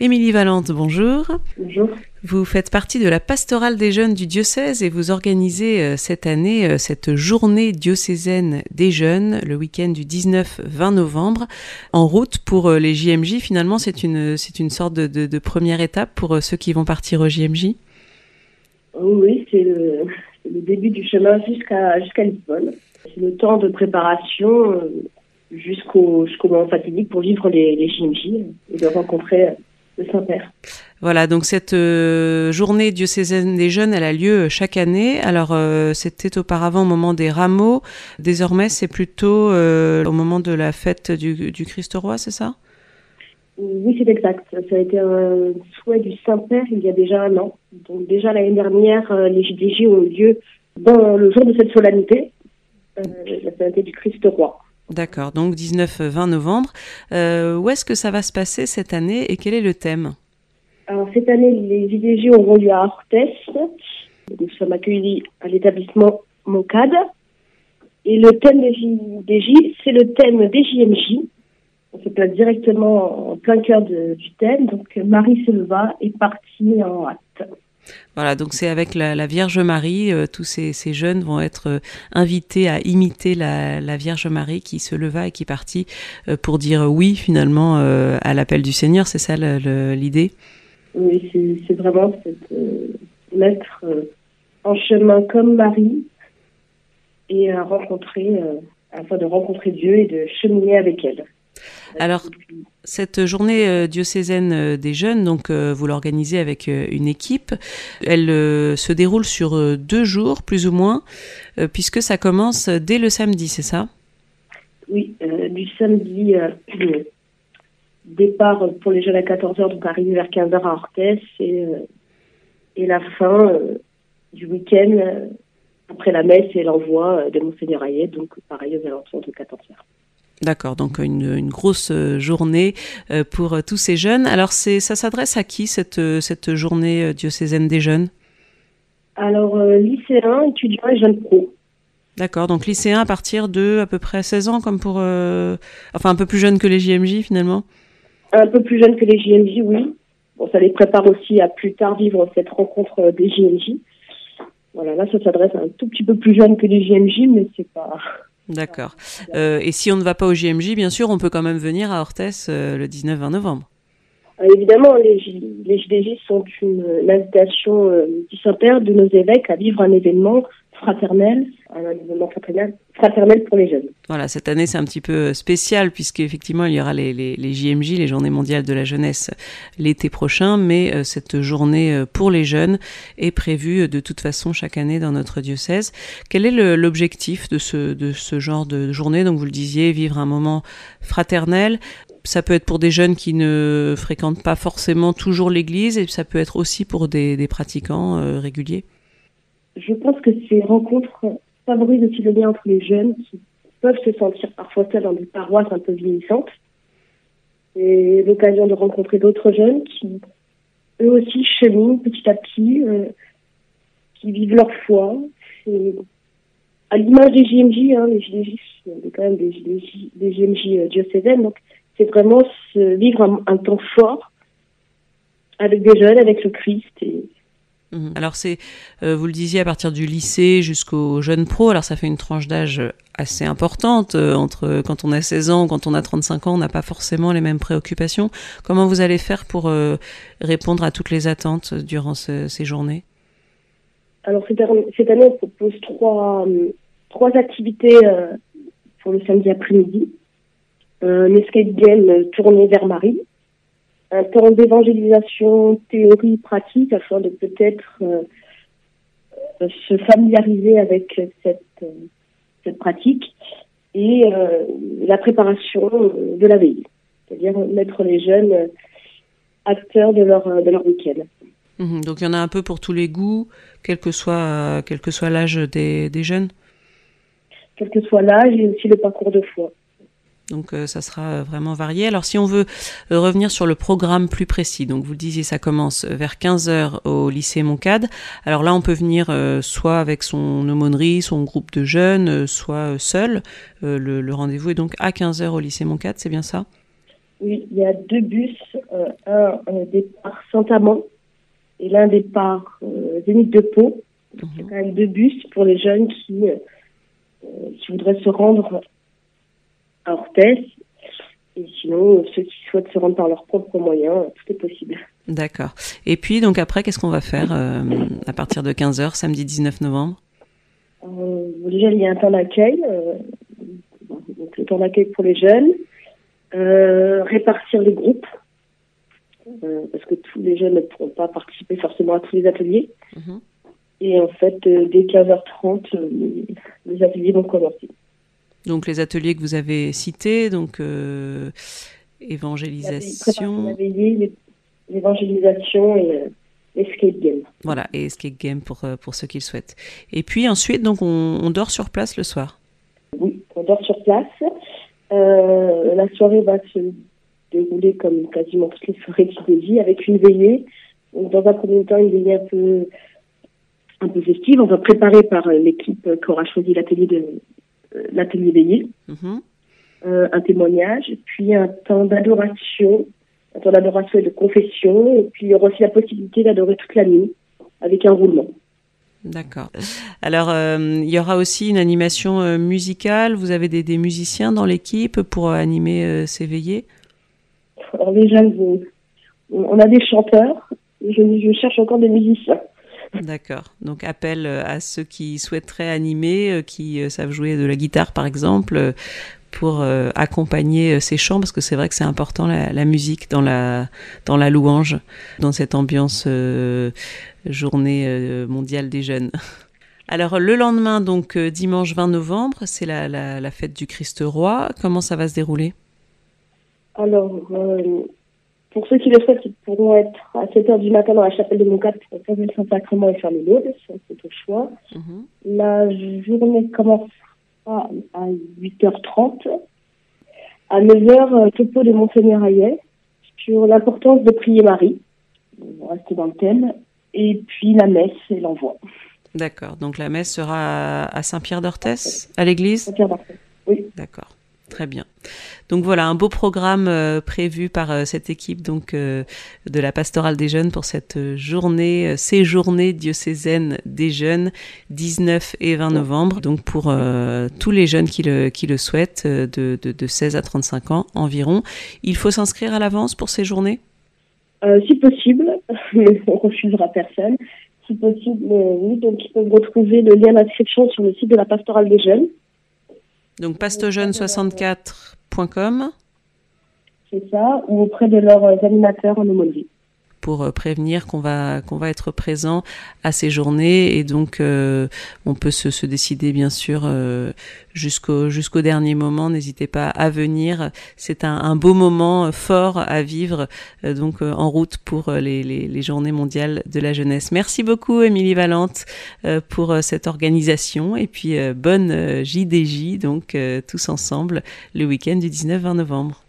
Émilie Valente, bonjour. Bonjour. Vous faites partie de la pastorale des jeunes du diocèse et vous organisez euh, cette année euh, cette journée diocésaine des jeunes le week-end du 19-20 novembre en route pour euh, les JMJ. Finalement, c'est une, c'est une sorte de, première étape pour ceux qui vont partir au JMJ Oui, c'est le, début du chemin jusqu'à jusqu'à Lisbonne. C'est le temps de préparation jusqu'au jusqu'au moment fatidique pour vivre les, les JMJ et de rencontrer le Saint-Père. Voilà, donc cette euh, journée diocésaine des jeunes, elle a lieu chaque année. Alors euh, c'était auparavant au moment des rameaux, désormais c'est plutôt euh, au moment de la fête du, du Christ roi, c'est ça? Oui, c'est exact. Ça a été un souhait du Saint-Père il y a déjà un an. Donc déjà l'année dernière, les JDJ ont eu lieu dans le jour de cette solennité, la solennité du Christ roi. D'accord, donc 19-20 novembre. Euh, où est-ce que ça va se passer cette année et quel est le thème? Alors cette année, les IDJ auront lieu à Orthès. Nous sommes accueillis à l'établissement Moncade. Et le thème des JDJ, c'est le thème des JMJ. On se place directement en plein cœur du thème. Donc Marie se leva et partit en. Voilà, donc c'est avec la, Vierge Marie, euh, tous ces, jeunes vont être euh, invités à imiter la, Vierge Marie qui se leva et qui partit euh, pour dire oui finalement à l'appel du Seigneur, c'est ça l'idée? Oui, c'est vraiment mettre en chemin comme Marie et à rencontrer, afin de rencontrer Dieu et de cheminer avec elle. Alors, cette journée euh, diocésaine euh, des jeunes, donc euh, vous l'organisez avec une équipe. Elle se déroule sur deux jours, plus ou moins, puisque ça commence dès le samedi, c'est ça? Oui, du samedi, départ pour les jeunes à 14h, donc arrivé vers 15h à Orthès, et, et la fin du week-end après la messe et l'envoi de Monseigneur Ayet, donc pareil aux alentours de 14h. D'accord, donc une, grosse euh, journée euh, pour euh, tous ces jeunes. Alors c'est, ça s'adresse à qui cette, cette journée diocésaine des jeunes? Alors lycéens, étudiants et jeunes pros. D'accord, donc lycéens à partir de à peu près 16 ans, comme pour... enfin un peu plus jeunes que les JMJ finalement? Un peu plus jeunes que les JMJ, oui. Bon, ça les prépare aussi à plus tard vivre cette rencontre des JMJ. Voilà, là ça s'adresse à un tout petit peu plus jeune que les JMJ, mais c'est pas... D'accord. Euh, et si on ne va pas au JMJ, bien sûr, on peut quand même venir à Orthès euh, le 19-20 novembre. Euh, évidemment, les, les JDJ sont une, invitation du Saint-Père, de nos évêques, à vivre un événement fraternel, un événement fraternel, pour les jeunes. Voilà, cette année c'est un petit peu spécial puisqu'effectivement il y aura les, les, JMJ, les Journées mondiales de la jeunesse, l'été prochain, mais euh, cette journée euh, pour les jeunes est prévue euh, de toute façon chaque année dans notre diocèse. Quel est l'objectif de ce, de ce genre de journée? Donc vous le disiez, vivre un moment fraternel. Ça peut être pour des jeunes qui ne fréquentent pas forcément toujours l'église et ça peut être aussi pour des pratiquants réguliers je pense que ces rencontres favorisent aussi le lien entre les jeunes qui peuvent se sentir parfois seuls dans des paroisses un peu vieillissantes. C'est l'occasion de rencontrer d'autres jeunes qui, eux aussi, cheminent petit à petit, euh, qui vivent leur foi. à l'image des JMJ, hein, les JMJ, c'est quand même des, des, JMJ euh, diocésaines, donc c'est vraiment se vivre un, un, temps fort avec des jeunes, avec le Christ et Mhm. Alors c'est, euh, vous le disiez, à partir du lycée jusqu'au jeune pro, alors ça fait une tranche d'âge assez importante, euh, entre quand on a 16 ans, quand on a 35 ans, on n'a pas forcément les mêmes préoccupations. Comment vous allez faire pour euh, répondre à toutes les attentes durant ces journées? Alors cette, année, on propose trois, trois activités pour le samedi après-midi. Un escape game tourné vers Marie, un temps d'évangélisation théorie pratique afin de peut-être euh, se familiariser avec cette, euh, cette pratique et euh, la préparation de la veille, c'est-à-dire mettre les jeunes acteurs de leur, de leur week-end. Mhm. donc il y en a un peu pour tous les goûts, quel que soit, quel que soit l'âge des, des jeunes? Quel que soit l'âge et aussi le parcours de foi. Donc euh, ça sera vraiment varié. Alors si on veut euh, revenir sur le programme plus précis, donc vous le disiez, ça commence vers 15h au lycée Moncade. Alors là, on peut venir euh, soit avec son aumônerie, son groupe de jeunes, soit seul. le, rendez-vous est donc à 15h au lycée Moncade, c'est bien ça? Oui, il y a deux bus, un, départ Saint-Amand et l'un départ Zénith de Pau. Il y a quand même deux bus pour les jeunes qui, qui voudraient se rendre à Orthès et sinon, ceux qui souhaitent se rendre par leurs propres moyens, tout est possible. D'accord. Et puis, donc après, qu'est-ce qu'on va faire euh, à partir de 15h, samedi 19 novembre? Euh, Déjà, il y a un temps d'accueil, euh, donc le temps d'accueil pour les jeunes, répartir les groupes, parce que tous les jeunes ne pourront pas participer forcément à tous les ateliers. Mhm. Et en fait, dès 15h30, les ateliers vont commencer. Donc les ateliers que vous avez cités, donc euh, évangélisation. L'évangélisation et euh, escape game. Voilà, et escape game pour, euh, pour ceux qui le souhaitent. Et puis ensuite, donc on, dort sur place le soir. Oui, on dort sur place. la soirée va se dérouler comme quasiment toutes les soirées qui avec une veillée. Donc, dans un premier temps, une veillée un peu, un peu festive. On va préparer par l'équipe qui aura choisi l'atelier de, l'atelier veillé, mhm. euh, un témoignage, puis un temps d'adoration, un temps d'adoration et de confession, et puis il y aura aussi la possibilité d'adorer toute la nuit avec un roulement. D'accord. Alors, euh, il y aura aussi une animation euh, musicale. Vous avez des, musiciens dans l'équipe pour animer ces veillées? Alors déjà, on a des chanteurs. Je, je cherche encore des musiciens. D'accord. Donc appel euh, à ceux qui souhaiteraient animer, euh, qui euh, savent jouer de la guitare par exemple, pour accompagner ces chants, parce que c'est vrai que c'est important la, musique dans la dans la louange, dans cette ambiance journée mondiale des jeunes. Alors le lendemain, donc dimanche 20 novembre, c'est la, la, fête du Christ roi. Comment ça va se dérouler? Alors pour ceux qui le souhaitent, ils pourront être à 7 h du matin dans la chapelle de Montcalm pour faire le Saint-Sacrement et faire le laude, c'est au choix. Mhm. La journée commencera à 8h30. À 9h, topo de Monseigneur Hayet sur l'importance de prier Marie. On va rester dans le thème. Et puis la messe et l'envoi. D'accord. Donc la messe sera à Saint-Pierre d'Orthès, à l'église? Saint-Pierre d'Orthès, oui. D'accord. Très bien. Donc voilà, un beau programme euh, prévu par euh, cette équipe donc euh, de la pastorale des jeunes pour cette journée, ces journées diocésaines des jeunes, 19 et 20 novembre. Donc pour tous les jeunes qui le, souhaitent, de, de, 16 à 35 ans environ. Il faut s'inscrire à l'avance pour ces journées? Si possible, mais on refusera personne. Si possible, oui. Donc ils peuvent retrouver le lien d'inscription sur le site de la pastorale des jeunes. Donc pastojeune64.com. C'est ça, ou auprès de leurs animateurs en aumônerie pour euh, prévenir qu'on va qu'on va être présent à ces journées et donc euh, on peut se, se, décider bien sûr euh, jusqu'au jusqu'au dernier moment. N'hésitez pas à venir. C'est un, un, beau moment fort à vivre donc en route pour les, les, les, journées mondiales de la jeunesse. Merci beaucoup Émilie Valente pour cette organisation et puis bonne JDJ donc tous ensemble le week-end du 19-20 novembre.